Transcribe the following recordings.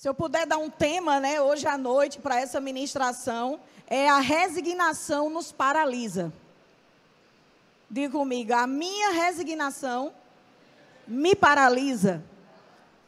Se eu puder dar um tema, né, hoje à noite para essa ministração, é a resignação nos paralisa. Diga comigo, a minha resignação me paralisa.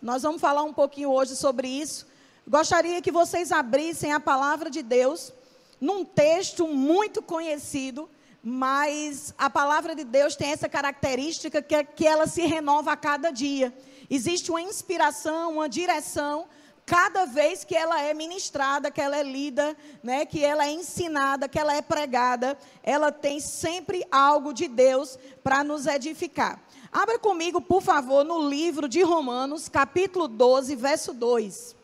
Nós vamos falar um pouquinho hoje sobre isso. Gostaria que vocês abrissem a palavra de Deus num texto muito conhecido, mas a palavra de Deus tem essa característica que, é que ela se renova a cada dia. Existe uma inspiração, uma direção cada vez que ela é ministrada, que ela é lida, né, que ela é ensinada, que ela é pregada, ela tem sempre algo de Deus para nos edificar. Abra comigo, por favor, no livro de Romanos, capítulo 12, verso 2.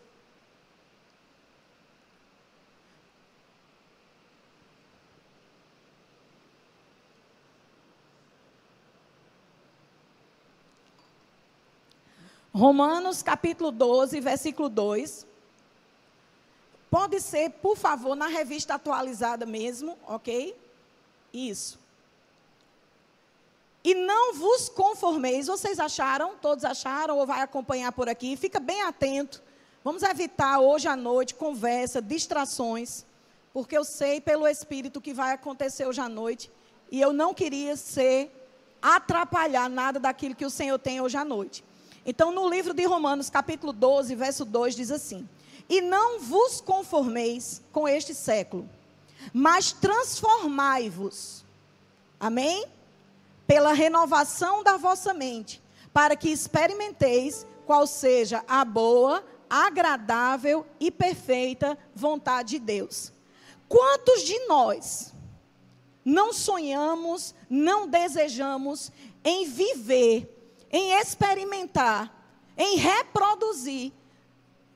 Romanos capítulo 12, versículo 2. Pode ser, por favor, na revista atualizada mesmo, ok? Isso. E não vos conformeis, vocês acharam? Todos acharam ou vai acompanhar por aqui? Fica bem atento. Vamos evitar hoje à noite conversa, distrações, porque eu sei pelo Espírito que vai acontecer hoje à noite e eu não queria ser atrapalhar nada daquilo que o Senhor tem hoje à noite. Então, no livro de Romanos, capítulo 12, verso 2, diz assim: E não vos conformeis com este século, mas transformai-vos. Amém? Pela renovação da vossa mente, para que experimenteis qual seja a boa, agradável e perfeita vontade de Deus. Quantos de nós não sonhamos, não desejamos em viver em experimentar, em reproduzir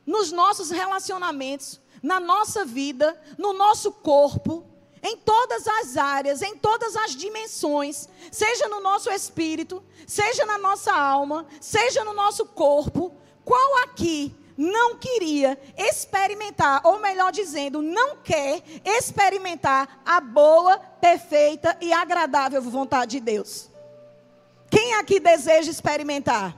nos nossos relacionamentos, na nossa vida, no nosso corpo, em todas as áreas, em todas as dimensões, seja no nosso espírito, seja na nossa alma, seja no nosso corpo. Qual aqui não queria experimentar, ou melhor dizendo, não quer experimentar a boa, perfeita e agradável vontade de Deus? Quem aqui deseja experimentar?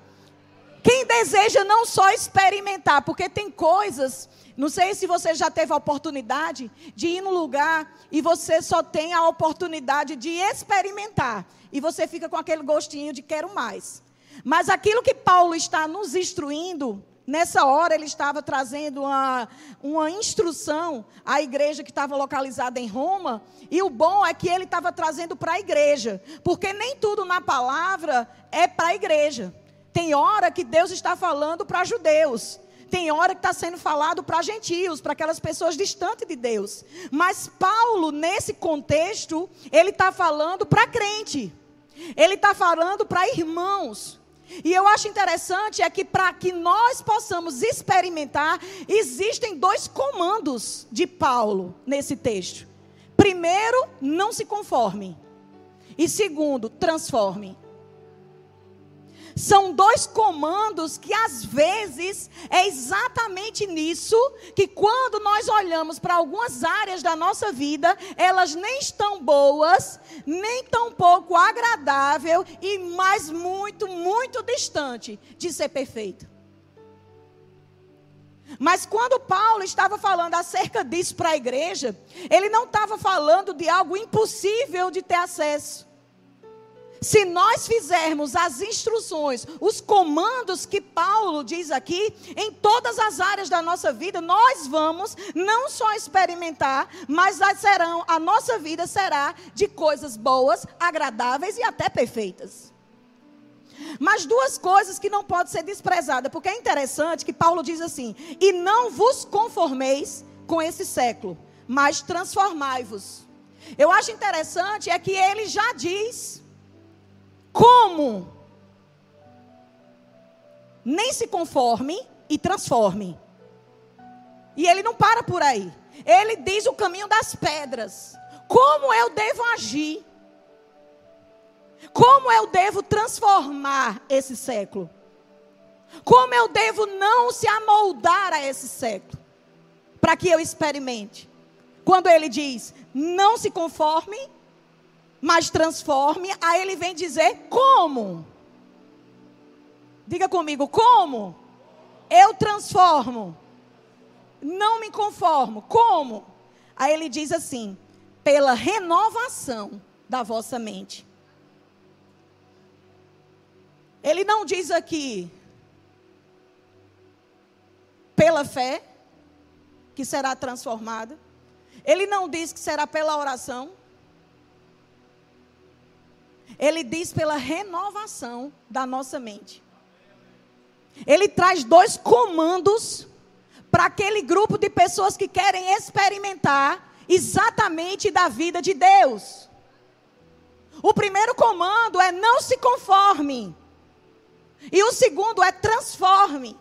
Quem deseja não só experimentar, porque tem coisas, não sei se você já teve a oportunidade de ir no lugar e você só tem a oportunidade de experimentar. E você fica com aquele gostinho de quero mais. Mas aquilo que Paulo está nos instruindo, Nessa hora ele estava trazendo uma, uma instrução à igreja que estava localizada em Roma, e o bom é que ele estava trazendo para a igreja, porque nem tudo na palavra é para a igreja. Tem hora que Deus está falando para judeus, tem hora que está sendo falado para gentios, para aquelas pessoas distantes de Deus. Mas Paulo, nesse contexto, ele está falando para crente, ele está falando para irmãos. E eu acho interessante é que para que nós possamos experimentar, existem dois comandos de Paulo nesse texto. Primeiro, não se conforme. E segundo, transforme. São dois comandos que às vezes é exatamente nisso que quando nós olhamos para algumas áreas da nossa vida, elas nem estão boas, nem tão pouco agradável e mais muito, muito distante de ser perfeito. Mas quando Paulo estava falando acerca disso para a igreja, ele não estava falando de algo impossível de ter acesso. Se nós fizermos as instruções, os comandos que Paulo diz aqui, em todas as áreas da nossa vida, nós vamos não só experimentar, mas serão, a nossa vida será de coisas boas, agradáveis e até perfeitas. Mas duas coisas que não podem ser desprezadas, porque é interessante que Paulo diz assim: e não vos conformeis com esse século, mas transformai-vos. Eu acho interessante é que ele já diz como? Nem se conforme e transforme. E ele não para por aí. Ele diz o caminho das pedras. Como eu devo agir? Como eu devo transformar esse século? Como eu devo não se amoldar a esse século? Para que eu experimente. Quando ele diz: não se conforme mas transforme. Aí ele vem dizer como. Diga comigo, como? Eu transformo. não me conformo. Como? Aí ele diz assim: pela renovação da vossa mente. Ele não diz aqui pela fé que será transformada. Ele não diz que será pela oração. Ele diz pela renovação da nossa mente. Ele traz dois comandos para aquele grupo de pessoas que querem experimentar exatamente da vida de Deus. O primeiro comando é não se conforme. E o segundo é transforme.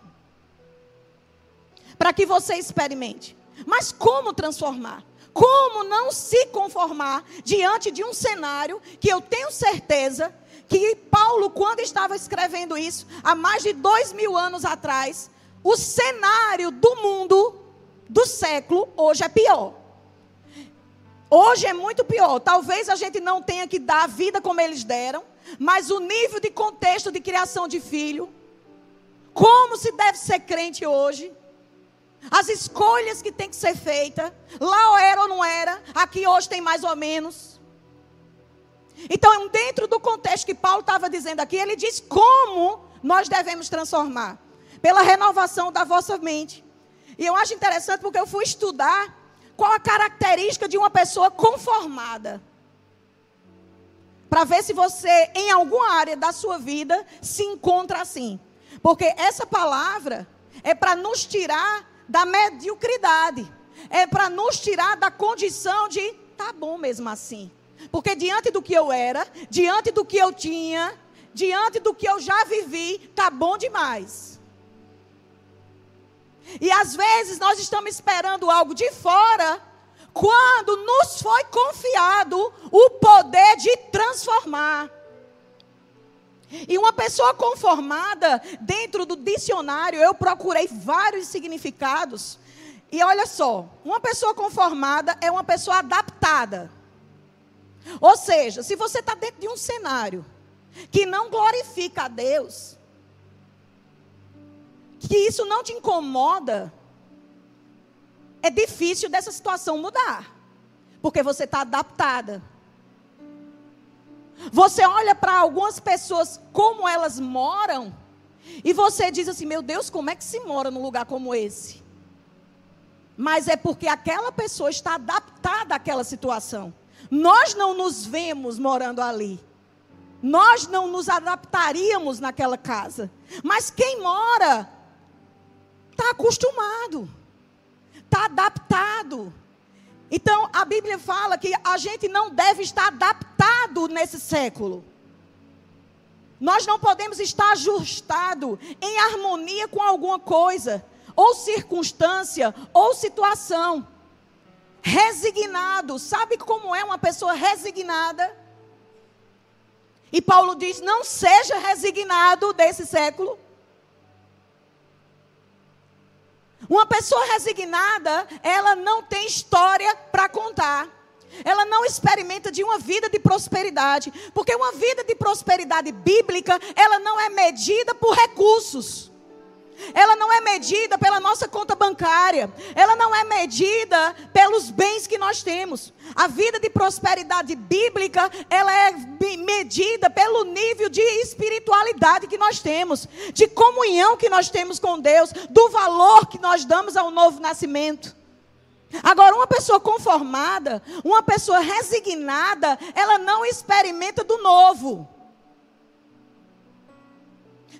Para que você experimente. Mas como transformar? Como não se conformar diante de um cenário que eu tenho certeza que Paulo, quando estava escrevendo isso, há mais de dois mil anos atrás, o cenário do mundo, do século, hoje é pior. Hoje é muito pior. Talvez a gente não tenha que dar a vida como eles deram, mas o nível de contexto de criação de filho, como se deve ser crente hoje, as escolhas que tem que ser feita, lá era ou não era, aqui hoje tem mais ou menos. Então, dentro do contexto que Paulo estava dizendo aqui, ele diz como nós devemos transformar pela renovação da vossa mente. E eu acho interessante porque eu fui estudar qual a característica de uma pessoa conformada. Para ver se você, em alguma área da sua vida, se encontra assim. Porque essa palavra é para nos tirar da mediocridade. É para nos tirar da condição de tá bom mesmo assim. Porque diante do que eu era, diante do que eu tinha, diante do que eu já vivi, tá bom demais. E às vezes nós estamos esperando algo de fora, quando nos foi confiado o poder de transformar. E uma pessoa conformada, dentro do dicionário, eu procurei vários significados. E olha só, uma pessoa conformada é uma pessoa adaptada. Ou seja, se você está dentro de um cenário que não glorifica a Deus, que isso não te incomoda, é difícil dessa situação mudar. Porque você está adaptada. Você olha para algumas pessoas como elas moram e você diz assim: meu Deus, como é que se mora num lugar como esse? Mas é porque aquela pessoa está adaptada àquela situação. Nós não nos vemos morando ali. Nós não nos adaptaríamos naquela casa. Mas quem mora está acostumado, está adaptado. Então, a Bíblia fala que a gente não deve estar adaptado nesse século. Nós não podemos estar ajustado em harmonia com alguma coisa, ou circunstância, ou situação. Resignado. Sabe como é uma pessoa resignada? E Paulo diz: não seja resignado desse século. Uma pessoa resignada, ela não tem história para contar. Ela não experimenta de uma vida de prosperidade, porque uma vida de prosperidade bíblica, ela não é medida por recursos. Ela não é medida pela nossa conta bancária. Ela não é medida pelos bens que nós temos. A vida de prosperidade bíblica, ela é medida pelo nível de espiritualidade que nós temos, de comunhão que nós temos com Deus, do valor que nós damos ao novo nascimento. Agora, uma pessoa conformada, uma pessoa resignada, ela não experimenta do novo.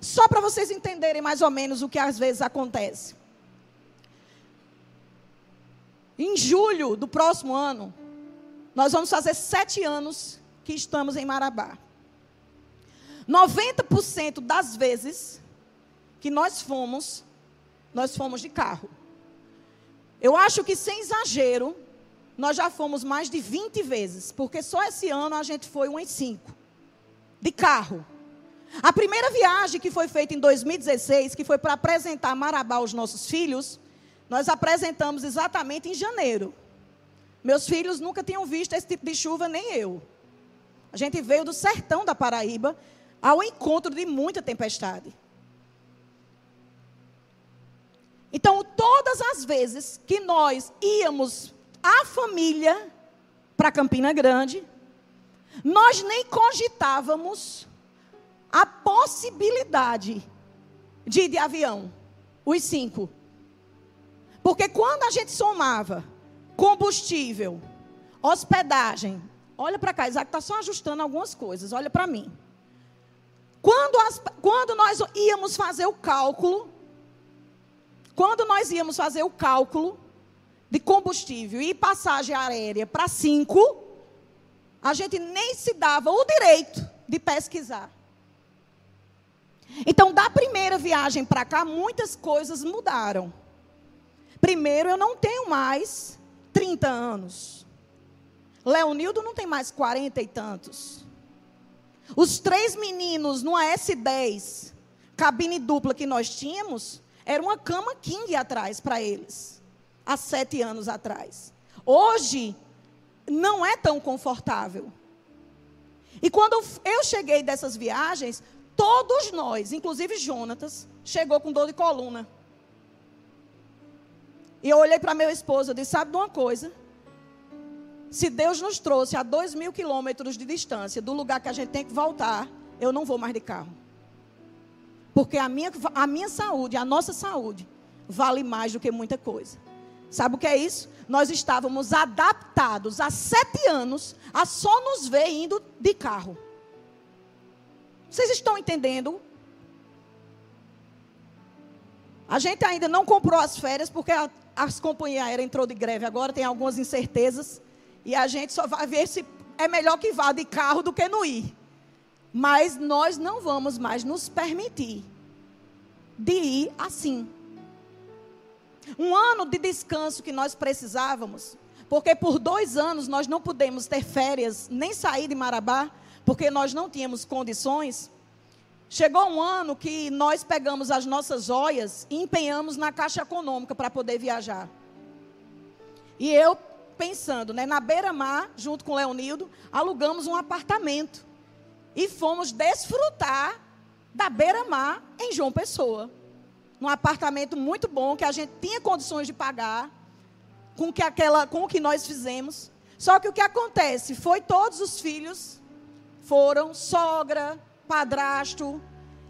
Só para vocês entenderem mais ou menos o que às vezes acontece. Em julho do próximo ano, nós vamos fazer sete anos que estamos em Marabá. 90% das vezes que nós fomos, nós fomos de carro. Eu acho que sem exagero, nós já fomos mais de 20 vezes, porque só esse ano a gente foi umas 5 de carro. A primeira viagem que foi feita em 2016, que foi para apresentar Marabá aos nossos filhos, nós apresentamos exatamente em janeiro. Meus filhos nunca tinham visto esse tipo de chuva, nem eu. A gente veio do sertão da Paraíba ao encontro de muita tempestade. Então, todas as vezes que nós íamos, a família, para Campina Grande, nós nem cogitávamos a possibilidade de ir de avião, os cinco. Porque quando a gente somava combustível, hospedagem, olha para cá, Isaac está só ajustando algumas coisas, olha para mim. Quando, as, quando nós íamos fazer o cálculo, quando nós íamos fazer o cálculo de combustível e passagem aérea para cinco, a gente nem se dava o direito de pesquisar. Então, da primeira viagem para cá, muitas coisas mudaram. Primeiro, eu não tenho mais 30 anos. Leonildo não tem mais 40 e tantos. Os três meninos no S10, cabine dupla que nós tínhamos, era uma cama king atrás para eles, há sete anos atrás. Hoje, não é tão confortável. E quando eu cheguei dessas viagens, todos nós, inclusive Jonatas, chegou com dor de coluna. E eu olhei para meu esposo e disse: Sabe de uma coisa? Se Deus nos trouxe a dois mil quilômetros de distância do lugar que a gente tem que voltar, eu não vou mais de carro. Porque a minha, a minha saúde, a nossa saúde, vale mais do que muita coisa. Sabe o que é isso? Nós estávamos adaptados há sete anos a só nos ver indo de carro. Vocês estão entendendo? A gente ainda não comprou as férias porque a, as companhias aéreas entrou de greve agora, tem algumas incertezas. E a gente só vai ver se é melhor que vá de carro do que não ir. Mas nós não vamos mais nos permitir de ir assim. Um ano de descanso que nós precisávamos, porque por dois anos nós não pudemos ter férias, nem sair de Marabá, porque nós não tínhamos condições. Chegou um ano que nós pegamos as nossas joias e empenhamos na Caixa Econômica para poder viajar. E eu, pensando, né, na beira-mar, junto com Leonildo, alugamos um apartamento e fomos desfrutar da beira-mar em João Pessoa. Num apartamento muito bom que a gente tinha condições de pagar com, que aquela, com o que nós fizemos. Só que o que acontece foi todos os filhos foram sogra, padrasto,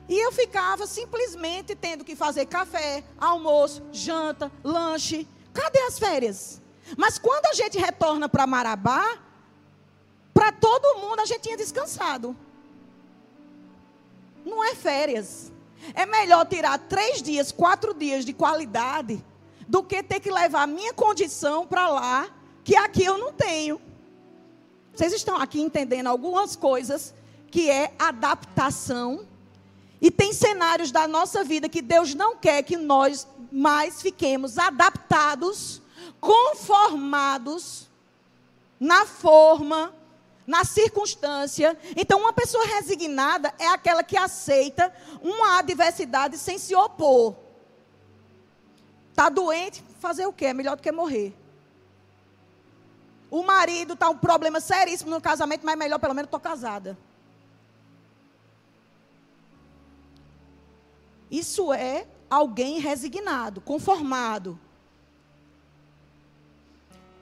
e eu ficava simplesmente tendo que fazer café, almoço, janta, lanche. Cadê as férias? Mas quando a gente retorna para Marabá, para todo mundo a gente tinha descansado. Não é férias. É melhor tirar três dias, quatro dias de qualidade, do que ter que levar a minha condição para lá, que aqui eu não tenho. Vocês estão aqui entendendo algumas coisas que é adaptação. E tem cenários da nossa vida que Deus não quer que nós mais fiquemos adaptados, conformados na forma, na circunstância. Então, uma pessoa resignada é aquela que aceita uma adversidade sem se opor. Está doente, fazer o quê? É melhor do que morrer. O marido está um problema seríssimo no casamento, mas melhor pelo menos estou casada. Isso é alguém resignado, conformado.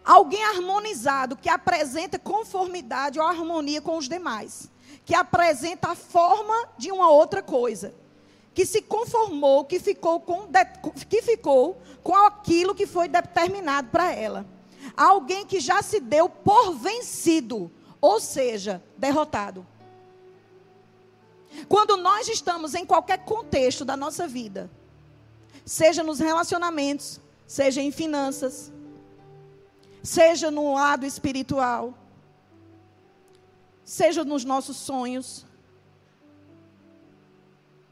Alguém harmonizado, que apresenta conformidade ou harmonia com os demais. Que apresenta a forma de uma outra coisa. Que se conformou, que ficou com, que ficou com aquilo que foi determinado para ela. Alguém que já se deu por vencido, ou seja, derrotado. Quando nós estamos em qualquer contexto da nossa vida, seja nos relacionamentos, seja em finanças, seja no lado espiritual, seja nos nossos sonhos.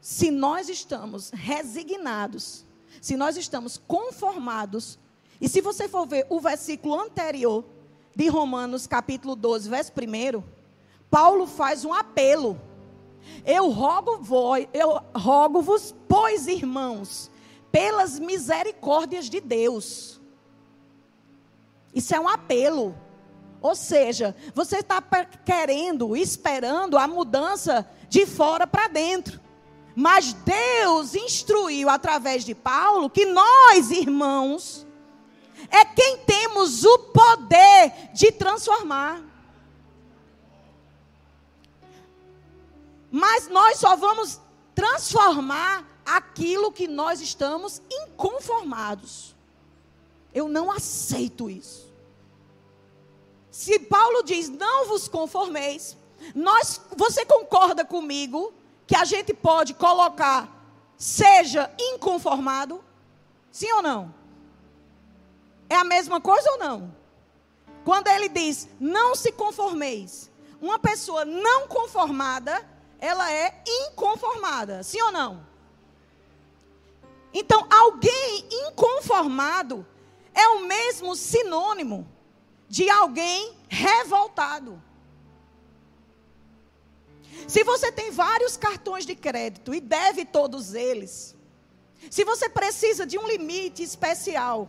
Se nós estamos resignados, se nós estamos conformados, e se você for ver o versículo anterior de Romanos, capítulo 12, verso 1, Paulo faz um apelo. Eu rogo-vos, eu rogo-vos, pois irmãos, pelas misericórdias de Deus, isso é um apelo. Ou seja, você está querendo, esperando a mudança de fora para dentro. Mas Deus instruiu através de Paulo que nós, irmãos, é quem temos o poder de transformar. Mas nós só vamos transformar aquilo que nós estamos inconformados. Eu não aceito isso. Se Paulo diz: "Não vos conformeis", nós, você concorda comigo que a gente pode colocar seja inconformado? Sim ou não? É a mesma coisa ou não? Quando ele diz: "Não se conformeis", uma pessoa não conformada ela é inconformada, sim ou não? Então, alguém inconformado é o mesmo sinônimo de alguém revoltado. Se você tem vários cartões de crédito e deve todos eles, se você precisa de um limite especial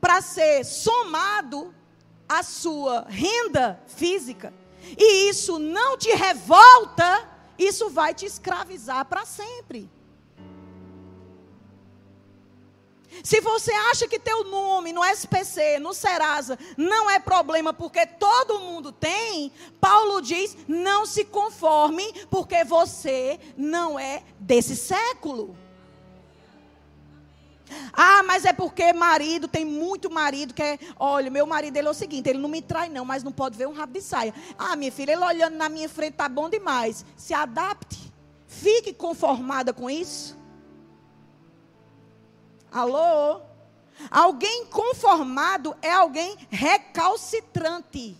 para ser somado à sua renda física, e isso não te revolta, isso vai te escravizar para sempre. Se você acha que teu nome no SPC, no Serasa, não é problema porque todo mundo tem, Paulo diz: não se conforme porque você não é desse século. Ah, mas é porque marido, tem muito marido que é, olha, meu marido ele é o seguinte, ele não me trai não, mas não pode ver um rabo de saia. Ah, minha filha, ele olhando na minha frente tá bom demais. Se adapte. Fique conformada com isso. Alô? Alguém conformado é alguém recalcitrante.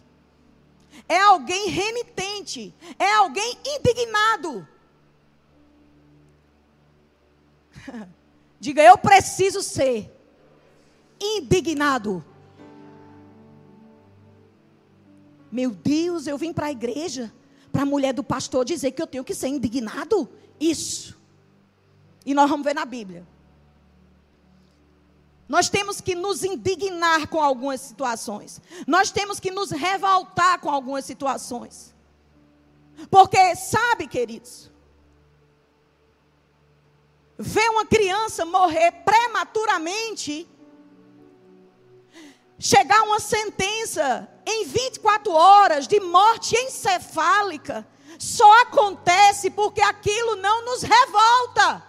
É alguém renitente, é alguém indignado. Diga, eu preciso ser indignado. Meu Deus, eu vim para a igreja para a mulher do pastor dizer que eu tenho que ser indignado? Isso. E nós vamos ver na Bíblia. Nós temos que nos indignar com algumas situações. Nós temos que nos revoltar com algumas situações. Porque, sabe, queridos, ver uma criança morrer prematuramente, chegar uma sentença em 24 horas de morte encefálica, só acontece porque aquilo não nos revolta.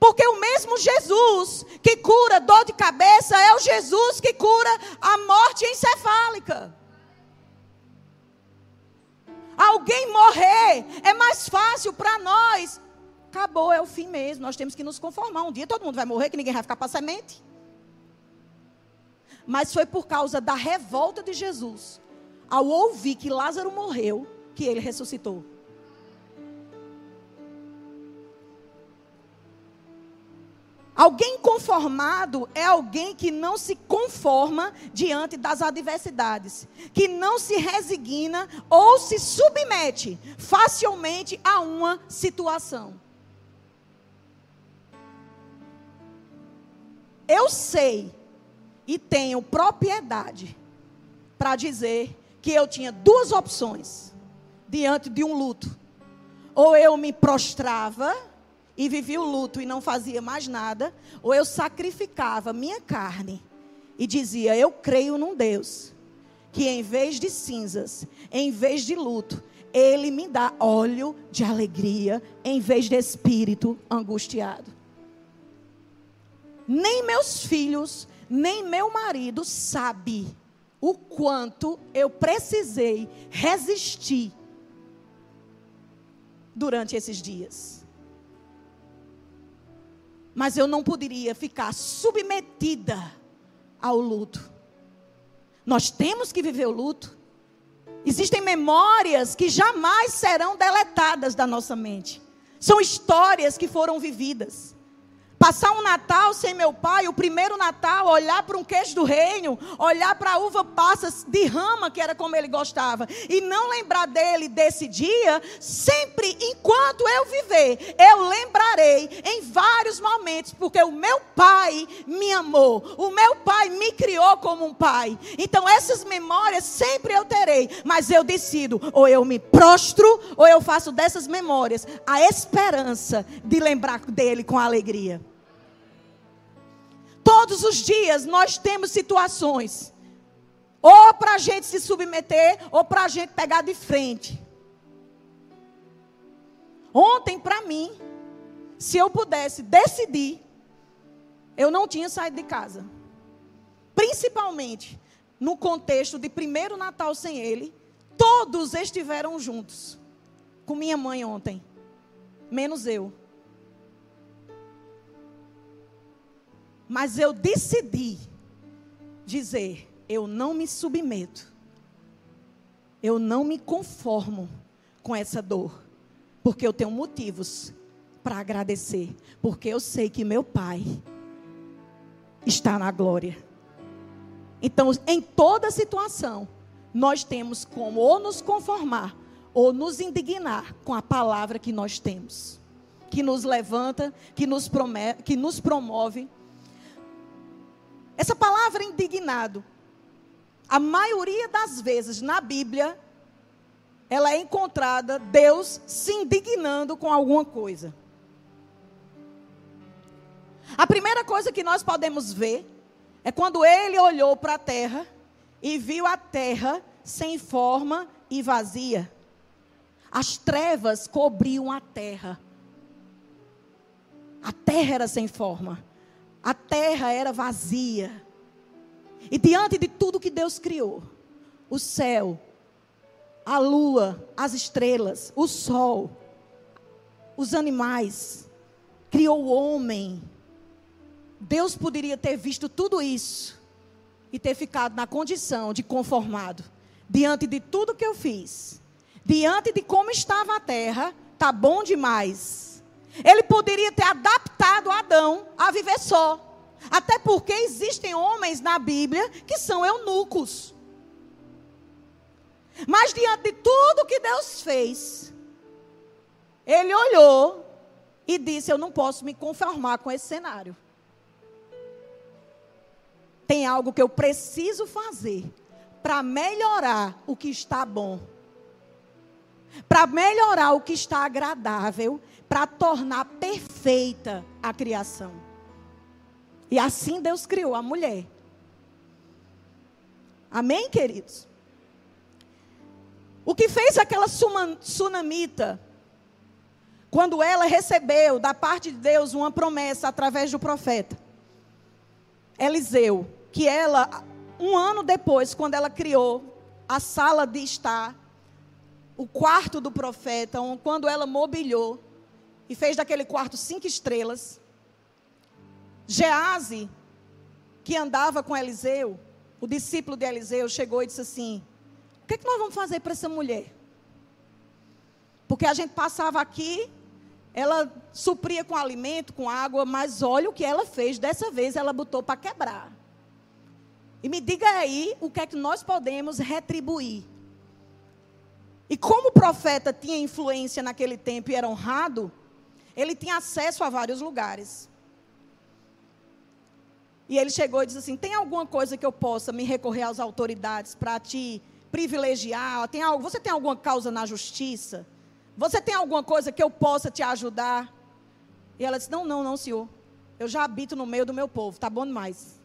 Porque o mesmo Jesus que cura dor de cabeça é o Jesus que cura a morte encefálica alguém morrer, é mais fácil para nós. Acabou, é o fim mesmo. Nós temos que nos conformar. Um dia todo mundo vai morrer, que ninguém vai ficar para semente. Mas foi por causa da revolta de Jesus, ao ouvir que Lázaro morreu, que ele ressuscitou. Alguém conformado é alguém que não se conforma diante das adversidades, que não se resigna ou se submete facilmente a uma situação. Eu sei e tenho propriedade para dizer que eu tinha duas opções diante de um luto. Ou eu me prostrava e vivia o luto e não fazia mais nada, ou eu sacrificava minha carne e dizia: Eu creio num Deus que em vez de cinzas, em vez de luto, ele me dá óleo de alegria em vez de espírito angustiado. Nem meus filhos, nem meu marido sabe o quanto eu precisei resistir durante esses dias. Mas eu não poderia ficar submetida ao luto. Nós temos que viver o luto. Existem memórias que jamais serão deletadas da nossa mente. São histórias que foram vividas. Passar um Natal sem meu pai, o primeiro Natal, olhar para um queijo do reino, olhar para a uva passas de rama, que era como ele gostava, e não lembrar dele desse dia, sempre enquanto eu viver, eu lembrarei em vários momentos, porque o meu pai me amou, o meu pai me criou como um pai. Então essas memórias sempre eu terei, mas eu decido, ou eu me prostro, ou eu faço dessas memórias a esperança de lembrar dele com alegria. Todos os dias nós temos situações, ou para a gente se submeter, ou para a gente pegar de frente. Ontem, para mim, se eu pudesse decidir, eu não tinha saído de casa. Principalmente no contexto de primeiro Natal sem ele, todos estiveram juntos com minha mãe ontem, menos eu. Mas eu decidi dizer: eu não me submeto. Eu não me conformo com essa dor. Porque eu tenho motivos para agradecer. Porque eu sei que meu Pai está na glória. Então, em toda situação, nós temos como ou nos conformar ou nos indignar com a palavra que nós temos, que nos levanta, que nos, promete, que nos promove essa palavra indignado, a maioria das vezes na Bíblia, ela é encontrada Deus se indignando com alguma coisa. A primeira coisa que nós podemos ver é quando ele olhou para a terra e viu a terra sem forma e vazia. As trevas cobriam a terra. A terra era sem forma. A terra era vazia. E diante de tudo que Deus criou, o céu, a lua, as estrelas, o sol, os animais, criou o homem. Deus poderia ter visto tudo isso e ter ficado na condição de conformado. Diante de tudo que eu fiz, diante de como estava a terra, tá bom demais. Ele poderia ter adaptado Adão a viver só. Até porque existem homens na Bíblia que são eunucos. Mas diante de tudo que Deus fez, ele olhou e disse: Eu não posso me conformar com esse cenário. Tem algo que eu preciso fazer para melhorar o que está bom, para melhorar o que está agradável para tornar perfeita a criação. E assim Deus criou a mulher. Amém, queridos? O que fez aquela sunamita, quando ela recebeu da parte de Deus uma promessa através do profeta Eliseu, que ela, um ano depois, quando ela criou a sala de estar, o quarto do profeta, quando ela mobiliou, e fez daquele quarto cinco estrelas. Gease, que andava com Eliseu, o discípulo de Eliseu, chegou e disse assim: O que, é que nós vamos fazer para essa mulher? Porque a gente passava aqui, ela supria com alimento, com água, mas olha o que ela fez. Dessa vez ela botou para quebrar. E me diga aí o que é que nós podemos retribuir. E como o profeta tinha influência naquele tempo e era honrado, ele tinha acesso a vários lugares. E ele chegou e disse assim: tem alguma coisa que eu possa me recorrer às autoridades para te privilegiar? Tem algo, você tem alguma causa na justiça? Você tem alguma coisa que eu possa te ajudar? E ela disse: Não, não, não, senhor. Eu já habito no meio do meu povo, tá bom demais.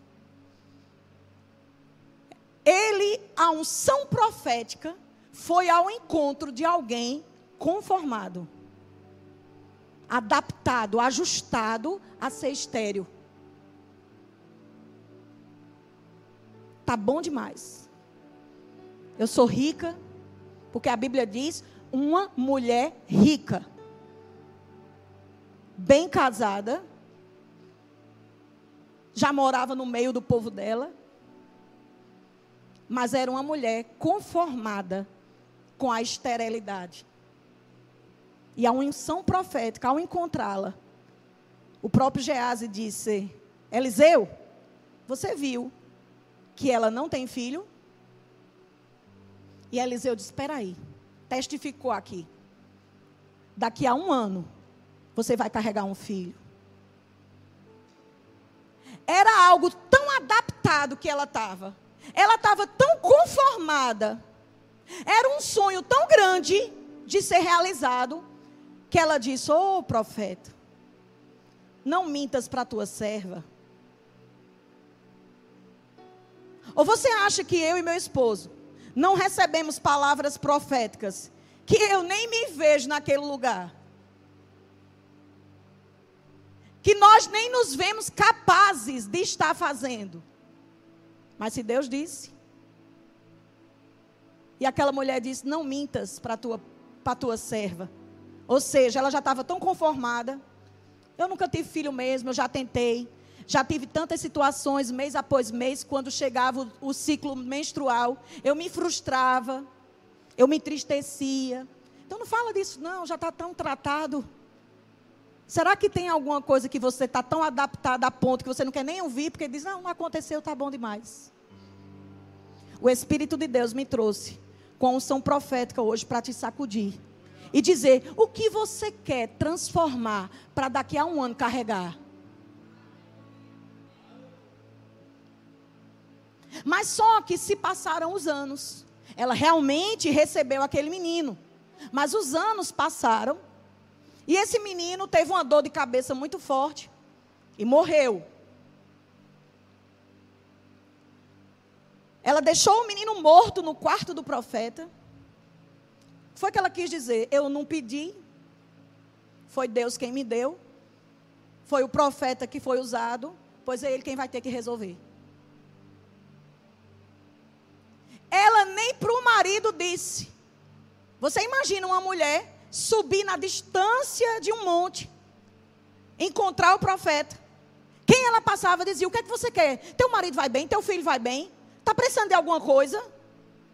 Ele, a unção profética, foi ao encontro de alguém conformado adaptado, ajustado a ser estéreo. Tá bom demais. Eu sou rica, porque a Bíblia diz uma mulher rica, bem casada, já morava no meio do povo dela, mas era uma mulher conformada com a esterilidade. E a unção profética, ao encontrá-la, o próprio Gease disse: Eliseu, você viu que ela não tem filho? E Eliseu disse: Espera aí, testificou aqui. Daqui a um ano, você vai carregar um filho. Era algo tão adaptado que ela estava. Ela estava tão conformada. Era um sonho tão grande de ser realizado que ela disse: Ô oh, profeta, não mintas para a tua serva. Ou você acha que eu e meu esposo não recebemos palavras proféticas que eu nem me vejo naquele lugar? Que nós nem nos vemos capazes de estar fazendo. Mas se Deus disse, e aquela mulher disse: Não mintas para a tua, tua serva. Ou seja, ela já estava tão conformada eu nunca tive filho mesmo, eu já tentei. Já tive tantas situações, mês após mês, quando chegava o, o ciclo menstrual, eu me frustrava, eu me entristecia. Então não fala disso, não, já está tão tratado. Será que tem alguma coisa que você está tão adaptada a ponto que você não quer nem ouvir, porque diz, não, não aconteceu, está bom demais. O Espírito de Deus me trouxe com unção profética hoje para te sacudir e dizer o que você quer transformar para daqui a um ano carregar. Mas só que se passaram os anos, ela realmente recebeu aquele menino. Mas os anos passaram e esse menino teve uma dor de cabeça muito forte e morreu. Ela deixou o menino morto no quarto do profeta. Foi que ela quis dizer: eu não pedi, foi Deus quem me deu, foi o profeta que foi usado, pois é ele quem vai ter que resolver. Ela nem para o marido disse. Você imagina uma mulher subir na distância de um monte, encontrar o profeta. Quem ela passava dizia: O que é que você quer? Teu marido vai bem, teu filho vai bem, está precisando de alguma coisa?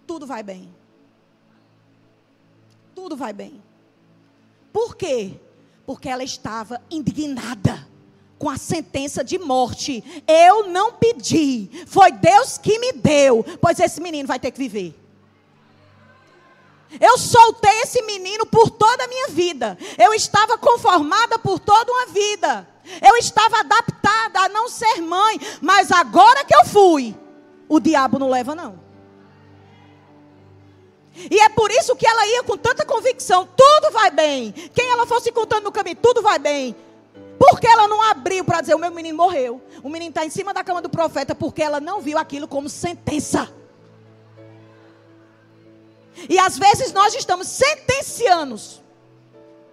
Tudo vai bem tudo vai bem. Por quê? Porque ela estava indignada com a sentença de morte. Eu não pedi, foi Deus que me deu, pois esse menino vai ter que viver. Eu soltei esse menino por toda a minha vida. Eu estava conformada por toda uma vida. Eu estava adaptada a não ser mãe, mas agora que eu fui, o diabo não leva não. E é por isso que ela ia com tanta convicção: tudo vai bem. Quem ela fosse encontrando no caminho, tudo vai bem. Porque ela não abriu para dizer: o meu menino morreu. O menino está em cima da cama do profeta, porque ela não viu aquilo como sentença. E às vezes nós estamos sentenciando,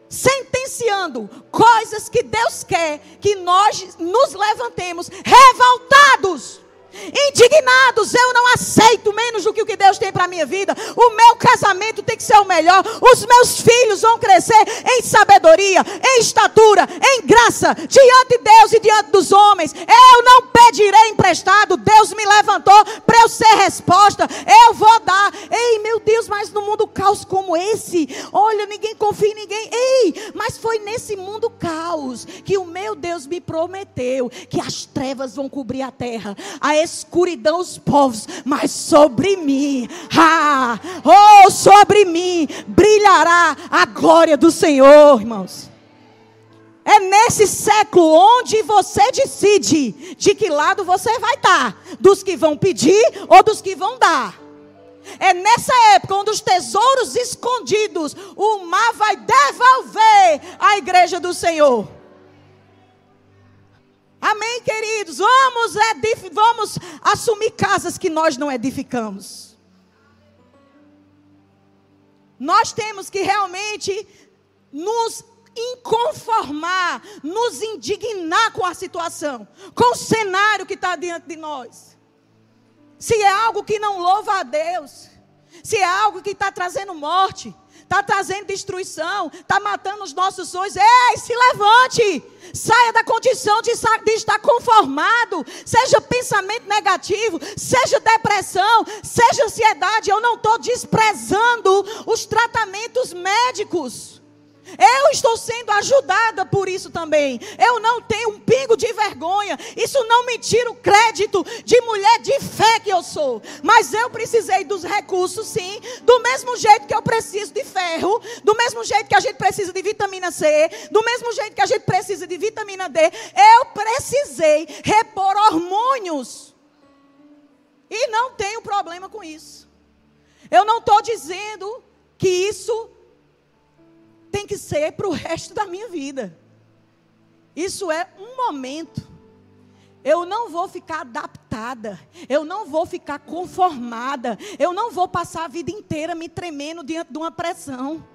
sentenciando coisas que Deus quer que nós nos levantemos revoltados. Indignados, eu não aceito menos do que o que Deus tem para a minha vida. O meu casamento tem que ser o melhor. Os meus filhos vão crescer em sabedoria, em estatura, em graça, diante de Deus e diante dos homens. Eu não pedirei emprestado. Deus me levantou para eu ser resposta. Eu vou dar. Ei, meu Deus, mas no mundo caos como esse, olha, ninguém confia em ninguém. Ei, mas foi nesse mundo caos que o meu Deus me prometeu que as trevas vão cobrir a terra. A escuridão os povos, mas sobre mim, ah, oh, sobre mim brilhará a glória do Senhor, irmãos. É nesse século onde você decide de que lado você vai estar: dos que vão pedir ou dos que vão dar. É nessa época onde os tesouros escondidos, o mar vai devolver à igreja do Senhor. Amém, queridos? Vamos, vamos assumir casas que nós não edificamos. Nós temos que realmente nos inconformar, nos indignar com a situação, com o cenário que está diante de nós. Se é algo que não louva a Deus, se é algo que está trazendo morte, está trazendo destruição, está matando os nossos sonhos. Ei, se levante, saia da condição de, de estar conformado, seja pensamento negativo, seja depressão, seja ansiedade. Eu não estou desprezando os tratamentos médicos. Eu estou sendo ajudada por isso também. Eu não tenho um pingo de vergonha. Isso não me tira o crédito de mulher de fé que eu sou. Mas eu precisei dos recursos, sim. Do mesmo jeito que eu preciso de ferro. Do mesmo jeito que a gente precisa de vitamina C. Do mesmo jeito que a gente precisa de vitamina D. Eu precisei repor hormônios. E não tenho problema com isso. Eu não estou dizendo que isso tem que ser para o resto da minha vida. Isso é um momento. Eu não vou ficar adaptada, eu não vou ficar conformada, eu não vou passar a vida inteira me tremendo diante de uma pressão.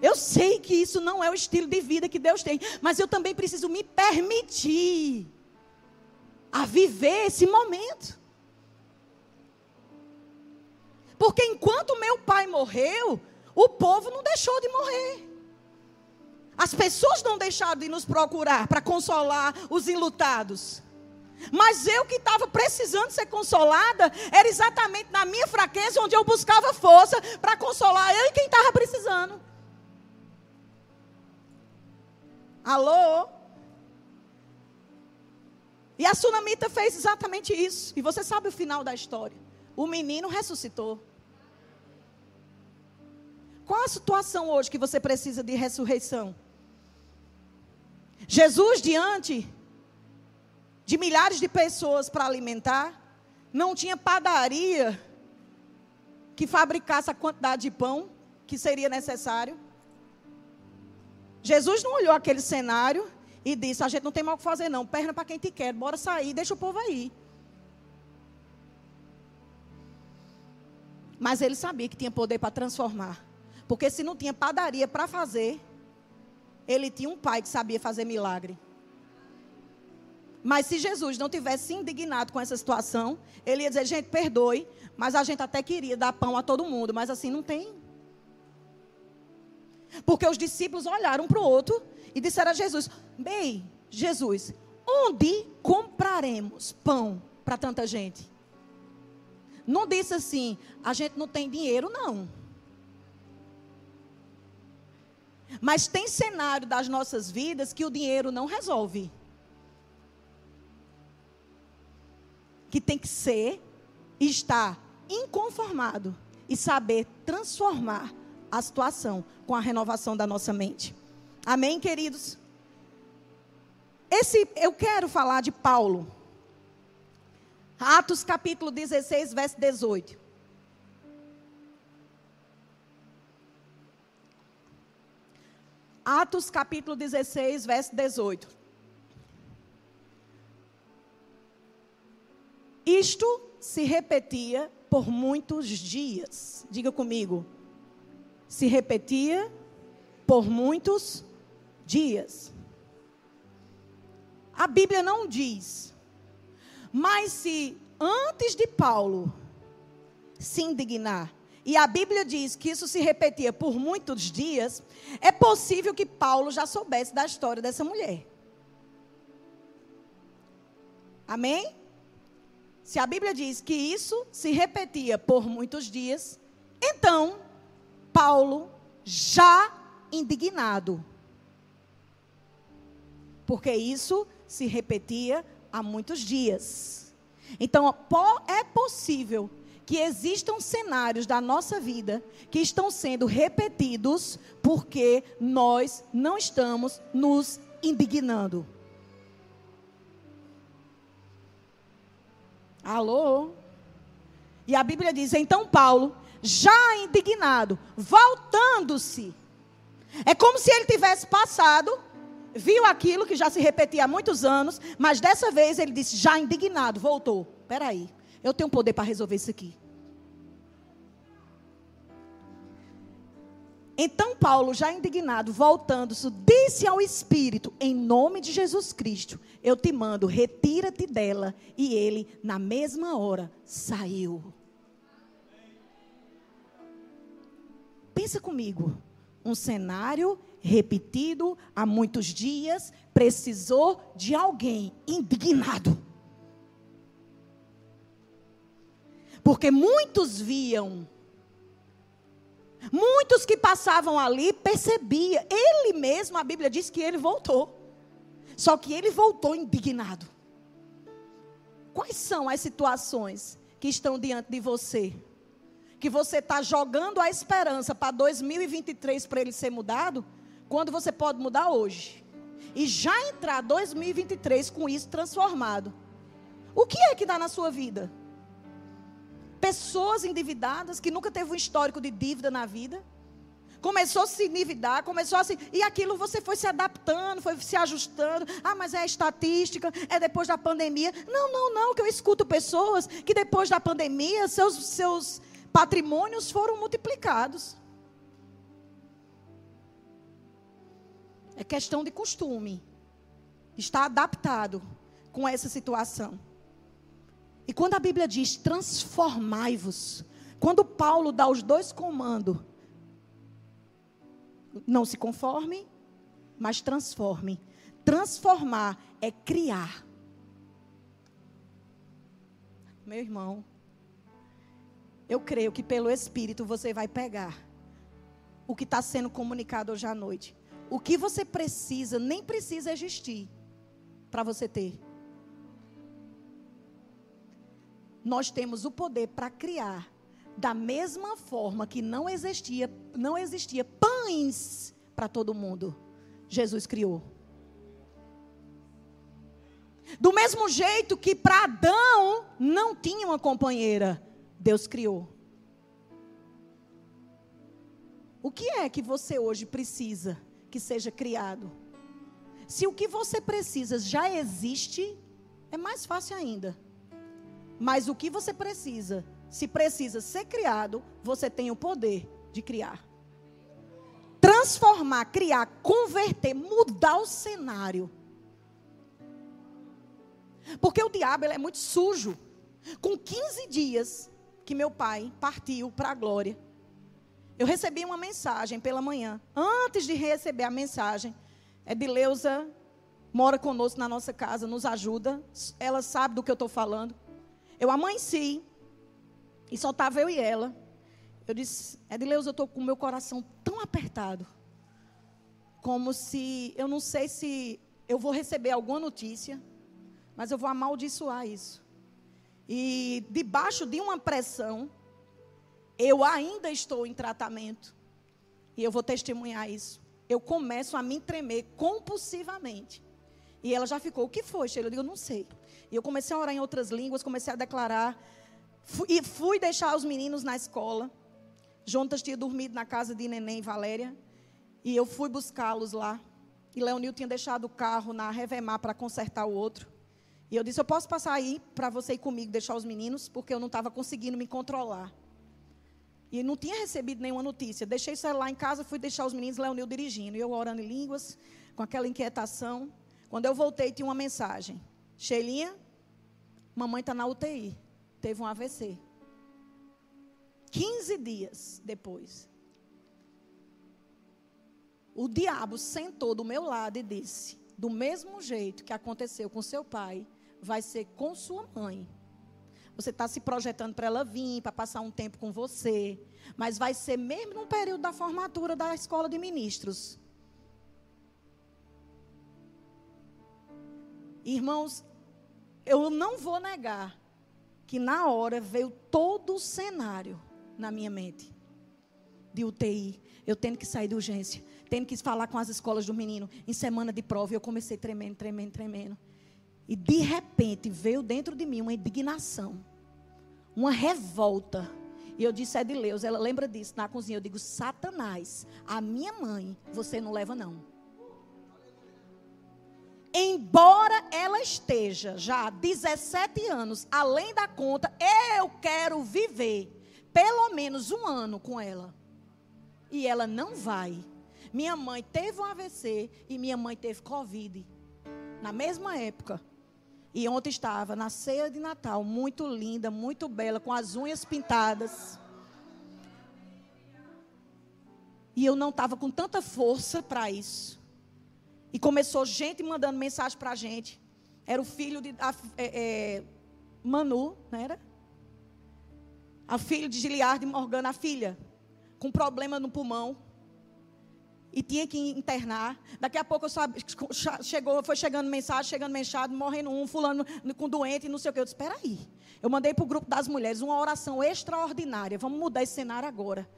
Eu sei que isso não é o estilo de vida que Deus tem, mas eu também preciso me permitir a viver esse momento. Porque enquanto meu pai morreu, o povo não deixou de morrer. As pessoas não deixaram de nos procurar para consolar os enlutados. Mas eu que estava precisando ser consolada, era exatamente na minha fraqueza onde eu buscava força para consolar eu e quem estava precisando. Alô? E a sunamita fez exatamente isso. E você sabe o final da história. O menino ressuscitou. Qual a situação hoje que você precisa de ressurreição? Jesus, diante de milhares de pessoas para alimentar, não tinha padaria que fabricasse a quantidade de pão que seria necessário. Jesus não olhou aquele cenário e disse: A gente não tem mal o que fazer, não. Perna para quem te quer, bora sair, deixa o povo aí. Mas ele sabia que tinha poder para transformar. Porque se não tinha padaria para fazer, ele tinha um pai que sabia fazer milagre. Mas se Jesus não tivesse se indignado com essa situação, ele ia dizer: gente, perdoe, mas a gente até queria dar pão a todo mundo, mas assim não tem. Porque os discípulos olharam para o outro e disseram a Jesus: Bem, Jesus, onde compraremos pão para tanta gente? Não disse assim, a gente não tem dinheiro, não. Mas tem cenário das nossas vidas que o dinheiro não resolve. Que tem que ser, estar inconformado e saber transformar a situação com a renovação da nossa mente. Amém, queridos? Esse eu quero falar de Paulo. Atos capítulo 16, verso 18. Atos capítulo 16, verso 18. Isto se repetia por muitos dias. Diga comigo. Se repetia por muitos dias. A Bíblia não diz. Mas se antes de Paulo se indignar e a Bíblia diz que isso se repetia por muitos dias, é possível que Paulo já soubesse da história dessa mulher. Amém? Se a Bíblia diz que isso se repetia por muitos dias, então Paulo já indignado. Porque isso se repetia há muitos dias. Então, é possível que existam cenários da nossa vida que estão sendo repetidos porque nós não estamos nos indignando. Alô? E a Bíblia diz: então Paulo, já indignado, voltando-se. É como se ele tivesse passado, viu aquilo que já se repetia há muitos anos, mas dessa vez ele disse: já indignado, voltou. Peraí, eu tenho poder para resolver isso aqui. Então Paulo, já indignado, voltando-se, disse ao Espírito: Em nome de Jesus Cristo, eu te mando, retira-te dela. E ele, na mesma hora, saiu. Pensa comigo. Um cenário repetido há muitos dias precisou de alguém indignado. Porque muitos viam Muitos que passavam ali percebia, ele mesmo, a Bíblia diz que ele voltou. Só que ele voltou indignado. Quais são as situações que estão diante de você? Que você está jogando a esperança para 2023 para ele ser mudado? Quando você pode mudar hoje. E já entrar 2023 com isso transformado. O que é que dá na sua vida? Pessoas endividadas que nunca teve um histórico de dívida na vida. Começou a se endividar, começou a se. E aquilo você foi se adaptando, foi se ajustando. Ah, mas é estatística, é depois da pandemia. Não, não, não, que eu escuto pessoas que depois da pandemia seus, seus patrimônios foram multiplicados. É questão de costume. Está adaptado com essa situação. E quando a Bíblia diz transformai-vos, quando Paulo dá os dois comandos, não se conforme, mas transforme. Transformar é criar. Meu irmão, eu creio que pelo Espírito você vai pegar o que está sendo comunicado hoje à noite. O que você precisa, nem precisa existir para você ter. Nós temos o poder para criar da mesma forma que não existia, não existia pães para todo mundo. Jesus criou. Do mesmo jeito que para Adão não tinha uma companheira, Deus criou. O que é que você hoje precisa que seja criado? Se o que você precisa já existe, é mais fácil ainda. Mas o que você precisa se precisa ser criado, você tem o poder de criar. Transformar, criar, converter, mudar o cenário. Porque o diabo ele é muito sujo. Com 15 dias que meu pai partiu para a glória, eu recebi uma mensagem pela manhã. Antes de receber a mensagem, é de Leusa, mora conosco na nossa casa, nos ajuda. Ela sabe do que eu estou falando. Eu amanheci e só estava eu e ela. Eu disse, Edileuza, eu estou com o meu coração tão apertado. Como se, eu não sei se eu vou receber alguma notícia, mas eu vou amaldiçoar isso. E debaixo de uma pressão, eu ainda estou em tratamento. E eu vou testemunhar isso. Eu começo a me tremer compulsivamente. E ela já ficou, o que foi, Sheila? Eu digo, não sei. E eu comecei a orar em outras línguas, comecei a declarar Fui, e fui deixar os meninos na escola. Juntas tinha dormido na casa de Neném e Valéria. E eu fui buscá-los lá. E Leonil tinha deixado o carro na Revemar para consertar o outro. E eu disse: Eu posso passar aí para você ir comigo deixar os meninos, porque eu não estava conseguindo me controlar. E não tinha recebido nenhuma notícia. Deixei o celular em casa, fui deixar os meninos, Leonil dirigindo. E eu orando em línguas, com aquela inquietação. Quando eu voltei, tinha uma mensagem: Sheilinha, mamãe está na UTI teve um AVC. 15 dias depois. O diabo sentou do meu lado e disse: Do mesmo jeito que aconteceu com seu pai, vai ser com sua mãe. Você está se projetando para ela vir, para passar um tempo com você. Mas vai ser mesmo no período da formatura da escola de ministros. Irmãos, eu não vou negar que na hora veio todo o cenário na minha mente de UTI. Eu tendo que sair de urgência, tendo que falar com as escolas do menino em semana de prova. Eu comecei tremendo, tremendo, tremendo. E de repente veio dentro de mim uma indignação, uma revolta. E eu disse a Edileus, ela lembra disso na cozinha. Eu digo, Satanás, a minha mãe, você não leva não embora ela esteja já há 17 anos além da conta, eu quero viver pelo menos um ano com ela. E ela não vai. Minha mãe teve um AVC e minha mãe teve Covid. Na mesma época. E ontem estava na ceia de Natal, muito linda, muito bela, com as unhas pintadas. E eu não estava com tanta força para isso. E começou gente mandando mensagem para a gente. Era o filho de a, é, é, Manu, não era? A filho de Giliard Morgana, a filha. com problema no pulmão e tinha que internar. Daqui a pouco eu sabe, chegou, foi chegando mensagem, chegando mensagem, morrendo um, fulano com doente, não sei o que. Eu disse, espera aí. Eu mandei para o grupo das mulheres uma oração extraordinária. Vamos mudar esse cenário agora.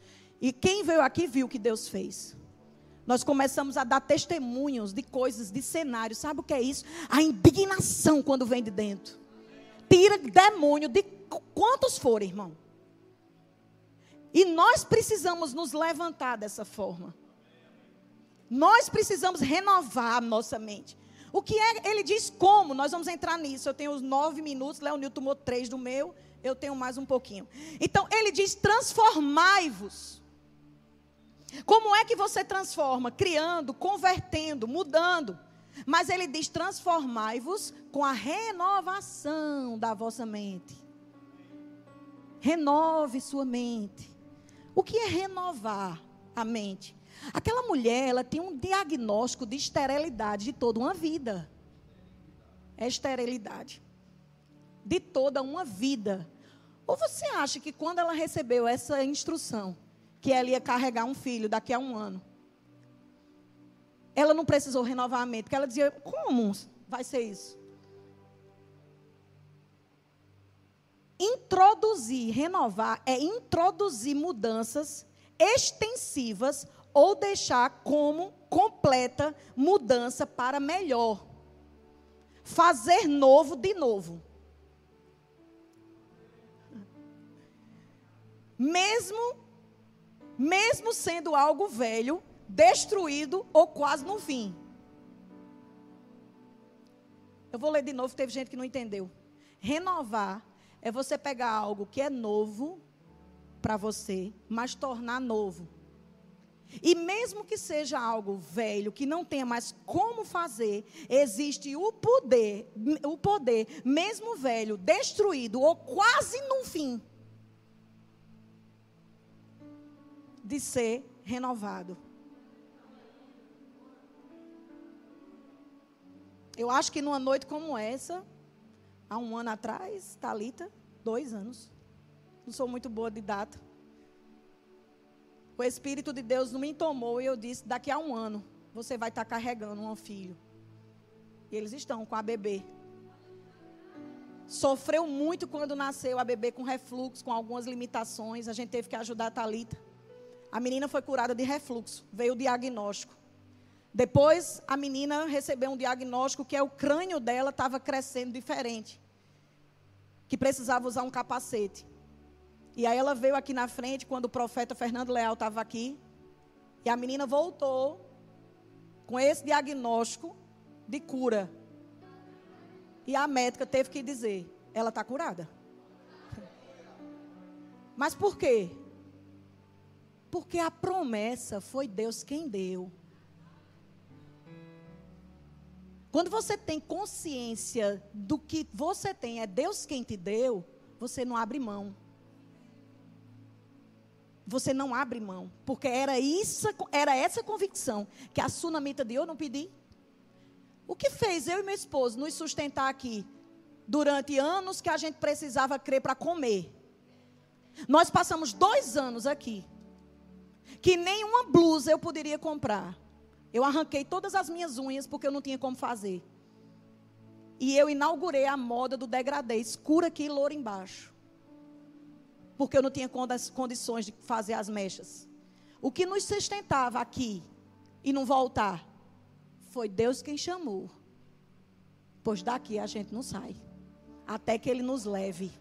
E quem veio aqui viu o que Deus fez. Nós começamos a dar testemunhos de coisas, de cenários. Sabe o que é isso? A indignação quando vem de dentro. Tira demônio de quantos forem, irmão. E nós precisamos nos levantar dessa forma. Nós precisamos renovar a nossa mente. O que é, ele diz como, nós vamos entrar nisso. Eu tenho os nove minutos, Leonil tomou três do meu, eu tenho mais um pouquinho. Então, ele diz: transformai-vos. Como é que você transforma? Criando, convertendo, mudando. Mas ele diz: transformai-vos com a renovação da vossa mente. Renove sua mente. O que é renovar a mente? Aquela mulher, ela tem um diagnóstico de esterilidade de toda uma vida. É esterilidade. De toda uma vida. Ou você acha que quando ela recebeu essa instrução, que ela ia carregar um filho daqui a um ano, ela não precisou renovar a mente, porque ela dizia: como vai ser isso? Introduzir, renovar, é introduzir mudanças extensivas ou deixar como completa mudança para melhor. Fazer novo de novo. Mesmo mesmo sendo algo velho, destruído ou quase no fim. Eu vou ler de novo, teve gente que não entendeu. Renovar é você pegar algo que é novo para você, mas tornar novo. E mesmo que seja algo velho, que não tenha mais como fazer, existe o poder, o poder, mesmo velho, destruído ou quase no fim, de ser renovado. Eu acho que numa noite como essa, há um ano atrás, Talita, dois anos. Não sou muito boa de data o Espírito de Deus me tomou e eu disse: daqui a um ano você vai estar carregando um filho. E eles estão com a bebê. Sofreu muito quando nasceu a bebê com refluxo, com algumas limitações. A gente teve que ajudar a Talita. A menina foi curada de refluxo. Veio o diagnóstico. Depois a menina recebeu um diagnóstico que é o crânio dela estava crescendo diferente. Que precisava usar um capacete. E aí ela veio aqui na frente quando o profeta Fernando Leal estava aqui. E a menina voltou com esse diagnóstico de cura. E a médica teve que dizer: ela está curada. Mas por quê? Porque a promessa foi Deus quem deu. Quando você tem consciência do que você tem, é Deus quem te deu, você não abre mão você não abre mão. Porque era, isso, era essa convicção que a sunamita de eu não pedi. O que fez eu e meu esposo nos sustentar aqui durante anos que a gente precisava crer para comer. Nós passamos dois anos aqui que nenhuma blusa eu poderia comprar. Eu arranquei todas as minhas unhas porque eu não tinha como fazer. E eu inaugurei a moda do degradê, escura aqui e loura embaixo porque eu não tinha condições de fazer as mechas. O que nos sustentava aqui e não voltar foi Deus quem chamou. Pois daqui a gente não sai, até que Ele nos leve.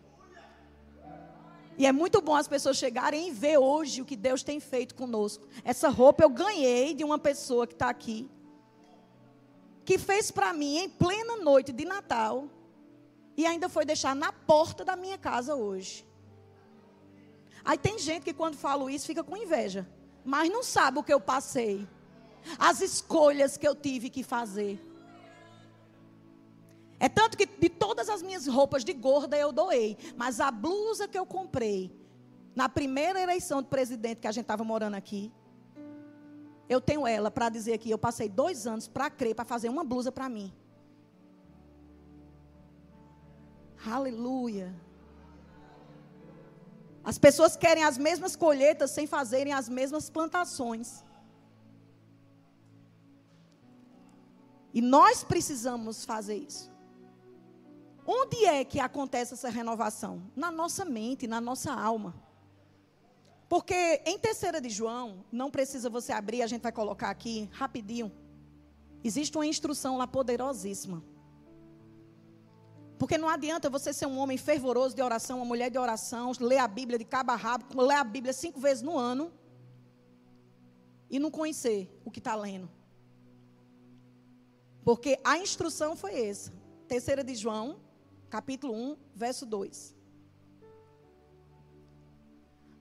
E é muito bom as pessoas chegarem e ver hoje o que Deus tem feito conosco. Essa roupa eu ganhei de uma pessoa que está aqui, que fez para mim em plena noite de Natal, e ainda foi deixar na porta da minha casa hoje. Aí tem gente que quando falo isso fica com inveja, mas não sabe o que eu passei, as escolhas que eu tive que fazer. É tanto que de todas as minhas roupas de gorda eu doei, mas a blusa que eu comprei na primeira eleição de presidente que a gente estava morando aqui, eu tenho ela para dizer aqui, eu passei dois anos para crer, para fazer uma blusa para mim. Aleluia. As pessoas querem as mesmas colheitas sem fazerem as mesmas plantações. E nós precisamos fazer isso. Onde é que acontece essa renovação? Na nossa mente, na nossa alma. Porque em terceira de João, não precisa você abrir, a gente vai colocar aqui rapidinho. Existe uma instrução lá poderosíssima. Porque não adianta você ser um homem fervoroso de oração, uma mulher de oração, ler a Bíblia de cabo a rabo, ler a Bíblia cinco vezes no ano e não conhecer o que está lendo. Porque a instrução foi essa. Terceira de João, capítulo 1, verso 2.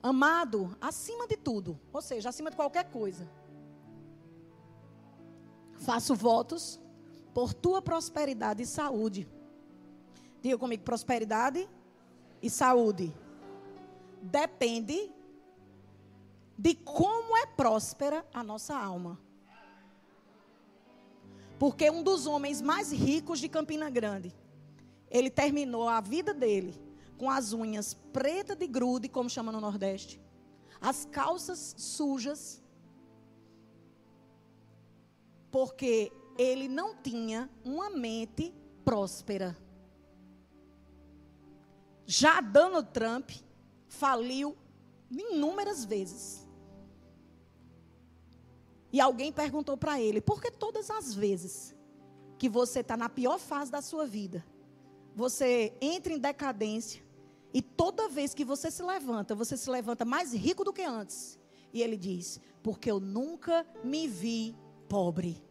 Amado, acima de tudo, ou seja, acima de qualquer coisa, faço votos por tua prosperidade e saúde. Diga comigo, prosperidade e saúde. Depende de como é próspera a nossa alma. Porque um dos homens mais ricos de Campina Grande, ele terminou a vida dele com as unhas pretas de grude, como chama no Nordeste, as calças sujas, porque ele não tinha uma mente próspera. Já Donald Trump faliu inúmeras vezes. E alguém perguntou para ele: por que todas as vezes que você está na pior fase da sua vida, você entra em decadência, e toda vez que você se levanta, você se levanta mais rico do que antes? E ele diz: porque eu nunca me vi pobre.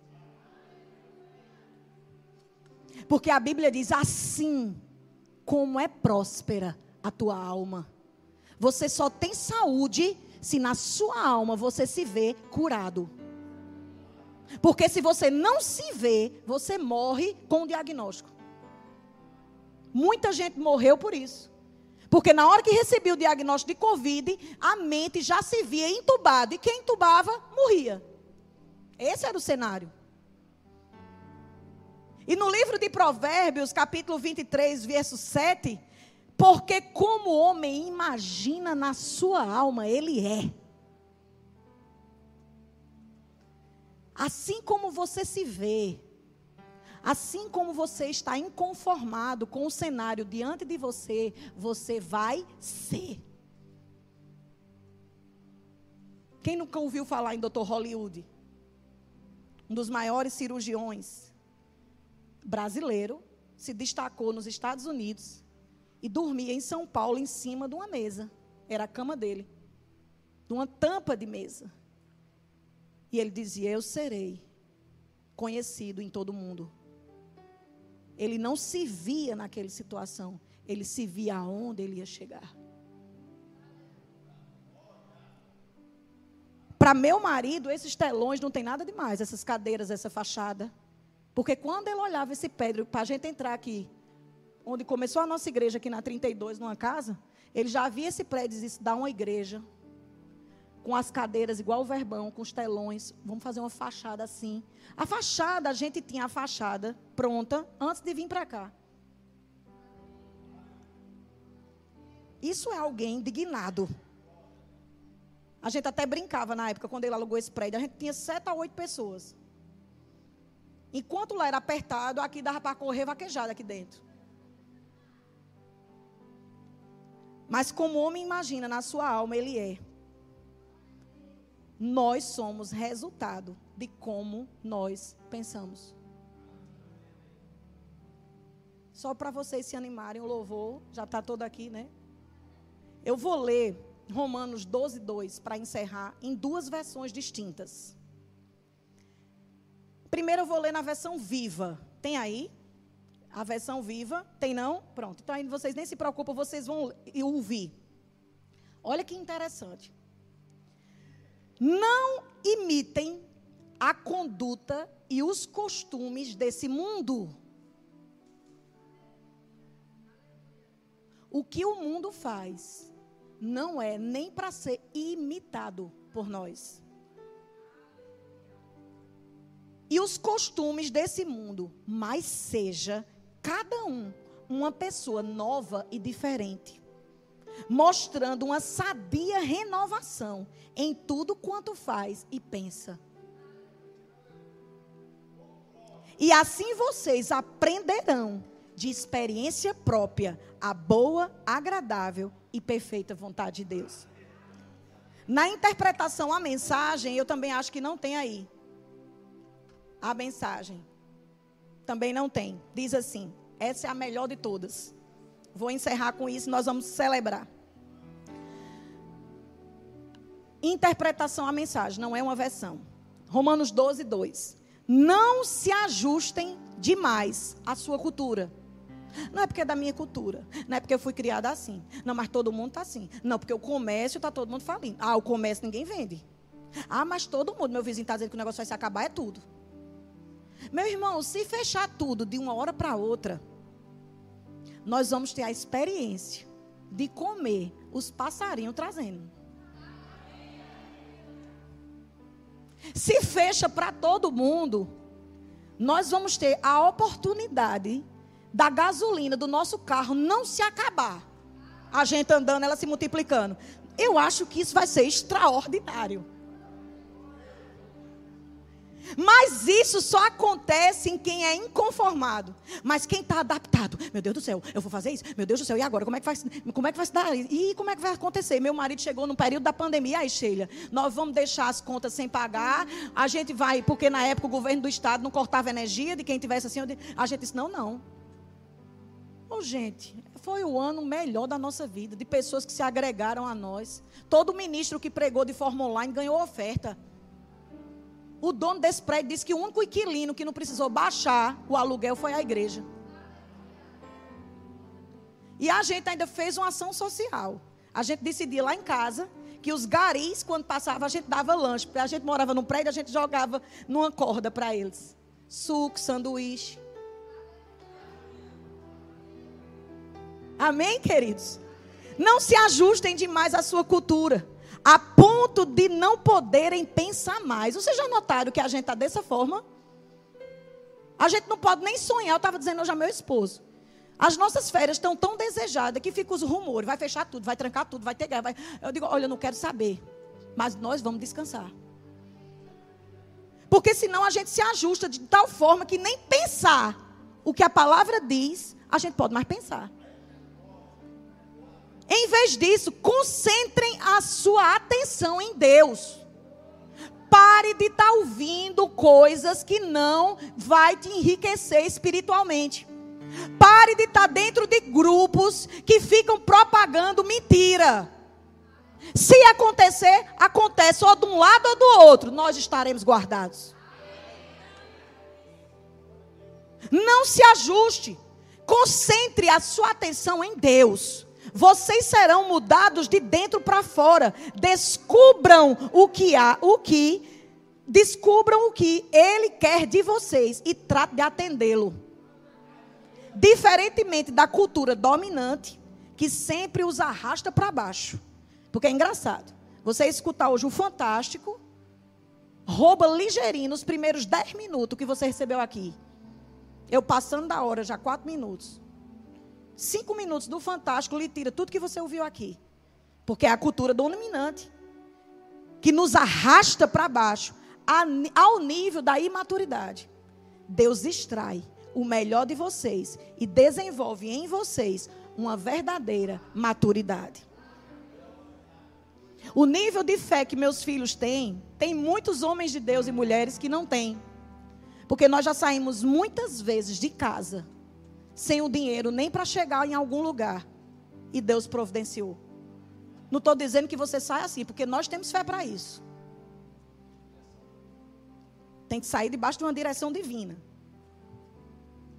Porque a Bíblia diz assim como é próspera a tua alma. Você só tem saúde se na sua alma você se vê curado. Porque se você não se vê, você morre com o diagnóstico. Muita gente morreu por isso. Porque na hora que recebia o diagnóstico de Covid, a mente já se via entubada. E quem entubava, morria. Esse era o cenário. E no livro de Provérbios, capítulo 23, verso 7, porque como o homem imagina na sua alma, ele é. Assim como você se vê, assim como você está inconformado com o cenário diante de você, você vai ser. Quem nunca ouviu falar em Dr. Hollywood? Um dos maiores cirurgiões brasileiro se destacou nos Estados Unidos e dormia em São Paulo em cima de uma mesa. Era a cama dele. De uma tampa de mesa. E ele dizia: Eu serei conhecido em todo o mundo. Ele não se via naquela situação. Ele se via aonde ele ia chegar. Para meu marido, esses telões não tem nada demais, essas cadeiras, essa fachada. Porque quando ele olhava esse prédio, para a gente entrar aqui, onde começou a nossa igreja, aqui na 32, numa casa, ele já via esse prédio e disse: dá uma igreja, com as cadeiras igual o verbão, com os telões, vamos fazer uma fachada assim. A fachada, a gente tinha a fachada pronta antes de vir para cá. Isso é alguém indignado. A gente até brincava na época, quando ele alugou esse prédio, a gente tinha sete a oito pessoas. Enquanto lá era apertado, aqui dava para correr vaquejada aqui dentro. Mas como o homem imagina na sua alma, ele é. Nós somos resultado de como nós pensamos. Só para vocês se animarem, o louvor já está todo aqui, né? Eu vou ler Romanos 12, 2 para encerrar em duas versões distintas. Primeiro eu vou ler na versão viva. Tem aí? A versão viva? Tem não? Pronto. Então aí vocês nem se preocupam, vocês vão ouvir. Olha que interessante. Não imitem a conduta e os costumes desse mundo. O que o mundo faz não é nem para ser imitado por nós e os costumes desse mundo, mas seja cada um uma pessoa nova e diferente. Mostrando uma sadia renovação em tudo quanto faz e pensa. E assim vocês aprenderão de experiência própria a boa, agradável e perfeita vontade de Deus. Na interpretação a mensagem, eu também acho que não tem aí. A mensagem. Também não tem. Diz assim: essa é a melhor de todas. Vou encerrar com isso, nós vamos celebrar. Interpretação a mensagem, não é uma versão. Romanos 12, 2. Não se ajustem demais à sua cultura. Não é porque é da minha cultura. Não é porque eu fui criada assim. Não, mas todo mundo está assim. Não, porque o comércio está todo mundo falindo. Ah, o comércio ninguém vende. Ah, mas todo mundo, meu vizinho está dizendo que o negócio vai se acabar, é tudo. Meu irmão, se fechar tudo de uma hora para outra, nós vamos ter a experiência de comer os passarinhos trazendo. Se fecha para todo mundo, nós vamos ter a oportunidade da gasolina do nosso carro não se acabar. A gente andando, ela se multiplicando. Eu acho que isso vai ser extraordinário. Mas isso só acontece em quem é inconformado. Mas quem está adaptado, meu Deus do céu, eu vou fazer isso? Meu Deus do céu, e agora? Como é que vai, como é que vai se dar? E como é que vai acontecer? Meu marido chegou no período da pandemia, aí, Sheila, nós vamos deixar as contas sem pagar, a gente vai, porque na época o governo do estado não cortava energia de quem tivesse assim, a gente disse, não, não. Ô, oh, gente, foi o ano melhor da nossa vida, de pessoas que se agregaram a nós. Todo ministro que pregou de forma online ganhou oferta. O dono desse prédio disse que o único inquilino que não precisou baixar o aluguel foi a igreja. E a gente ainda fez uma ação social. A gente decidiu lá em casa que os garis, quando passava, a gente dava lanche. A gente morava num prédio, a gente jogava numa corda para eles. Suco, sanduíche. Amém, queridos? Não se ajustem demais à sua cultura a ponto de não poderem pensar mais. Vocês já notaram que a gente está dessa forma? A gente não pode nem sonhar. Eu estava dizendo hoje ao meu esposo. As nossas férias estão tão desejadas que ficam os rumores. Vai fechar tudo, vai trancar tudo, vai ter guerra. Vai... Eu digo, olha, eu não quero saber. Mas nós vamos descansar. Porque senão a gente se ajusta de tal forma que nem pensar o que a palavra diz, a gente pode mais pensar. Em vez disso, concentrem a sua atenção em Deus. Pare de estar tá ouvindo coisas que não vai te enriquecer espiritualmente. Pare de estar tá dentro de grupos que ficam propagando mentira. Se acontecer, acontece ou de um lado ou do outro, nós estaremos guardados. Não se ajuste. Concentre a sua atenção em Deus. Vocês serão mudados de dentro para fora. Descubram o que há, o que descubram o que ele quer de vocês e trate de atendê-lo. Diferentemente da cultura dominante, que sempre os arrasta para baixo. Porque é engraçado. Você escutar hoje o Fantástico, rouba ligeirinho nos primeiros 10 minutos que você recebeu aqui. Eu passando da hora, já 4 minutos cinco minutos do Fantástico lhe tira tudo que você ouviu aqui. Porque é a cultura dominante que nos arrasta para baixo ao nível da imaturidade. Deus extrai o melhor de vocês e desenvolve em vocês uma verdadeira maturidade. O nível de fé que meus filhos têm, tem muitos homens de Deus e mulheres que não têm. Porque nós já saímos muitas vezes de casa sem o dinheiro nem para chegar em algum lugar. E Deus providenciou. Não estou dizendo que você saia assim, porque nós temos fé para isso. Tem que sair debaixo de uma direção divina.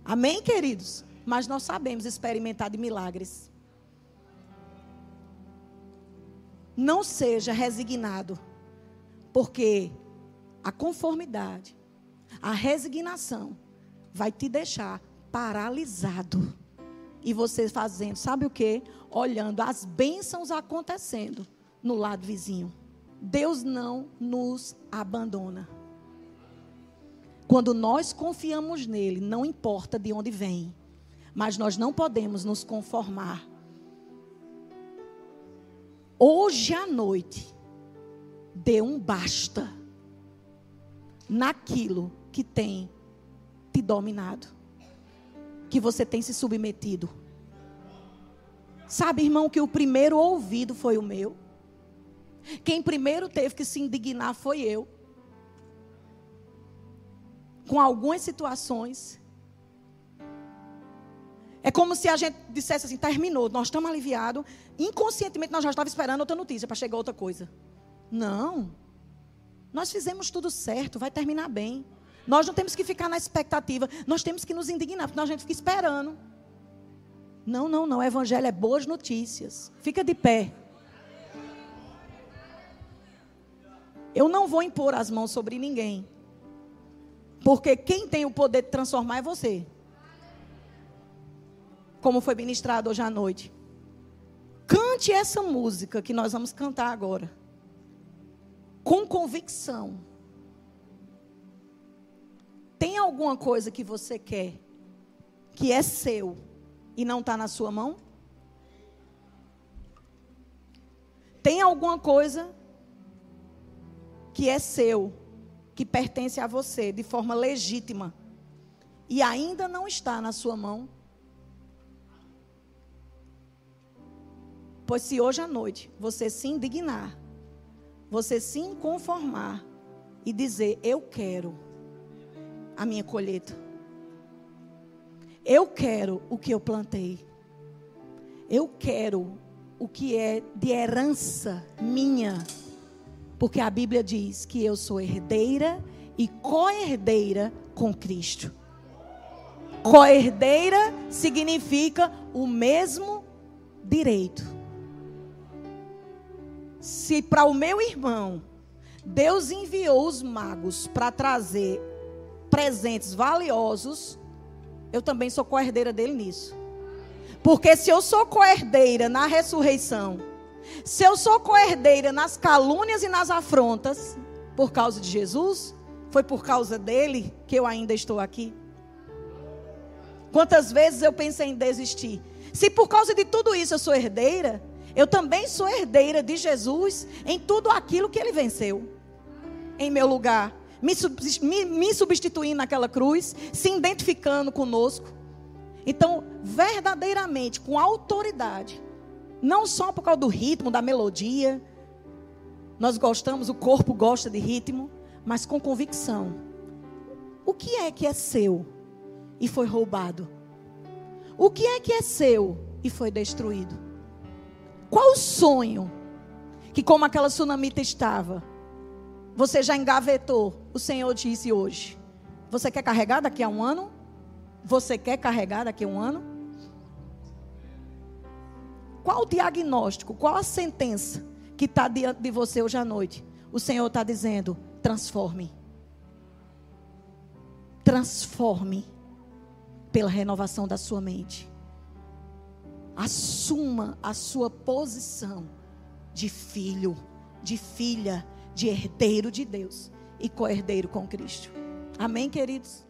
Amém, queridos? Mas nós sabemos experimentar de milagres. Não seja resignado, porque a conformidade, a resignação vai te deixar paralisado. E você fazendo, sabe o que? Olhando as bênçãos acontecendo no lado vizinho. Deus não nos abandona. Quando nós confiamos nele, não importa de onde vem, mas nós não podemos nos conformar. hoje à noite, dê um basta naquilo que tem te dominado, que você tem se submetido. Sabe, irmão, que o primeiro ouvido foi o meu. Quem primeiro teve que se indignar foi eu. Com algumas situações. É como se a gente dissesse assim: terminou, nós estamos aliviados. Inconscientemente nós já estávamos esperando outra notícia para chegar outra coisa. Não. Nós fizemos tudo certo, vai terminar bem. Nós não temos que ficar na expectativa, nós temos que nos indignar, porque a gente fica esperando. Não, não, não. O evangelho é boas notícias. Fica de pé. Eu não vou impor as mãos sobre ninguém. Porque quem tem o poder de transformar é você. Como foi ministrado hoje à noite. Cante essa música que nós vamos cantar agora. Com convicção. Tem alguma coisa que você quer que é seu e não está na sua mão? Tem alguma coisa que é seu, que pertence a você de forma legítima e ainda não está na sua mão? Pois se hoje à noite você se indignar, você se inconformar e dizer: Eu quero a minha colheita. Eu quero o que eu plantei. Eu quero o que é de herança minha. Porque a Bíblia diz que eu sou herdeira e co-herdeira com Cristo. Co-herdeira significa o mesmo direito. Se para o meu irmão Deus enviou os magos para trazer presentes valiosos, eu também sou co-herdeira dele nisso. Porque se eu sou co-herdeira na ressurreição, se eu sou co-herdeira nas calúnias e nas afrontas, por causa de Jesus, foi por causa dele que eu ainda estou aqui. Quantas vezes eu pensei em desistir? Se por causa de tudo isso eu sou herdeira, eu também sou herdeira de Jesus em tudo aquilo que ele venceu em meu lugar me substituindo naquela cruz, se identificando conosco. Então, verdadeiramente, com autoridade, não só por causa do ritmo, da melodia, nós gostamos, o corpo gosta de ritmo, mas com convicção. O que é que é seu e foi roubado? O que é que é seu e foi destruído? Qual o sonho que, como aquela tsunamita estava, você já engavetou, o Senhor disse hoje. Você quer carregar daqui a um ano? Você quer carregar daqui a um ano? Qual o diagnóstico, qual a sentença que está diante de você hoje à noite? O Senhor está dizendo: transforme. Transforme pela renovação da sua mente. Assuma a sua posição de filho, de filha de herdeiro de Deus e co-herdeiro com Cristo. Amém, queridos?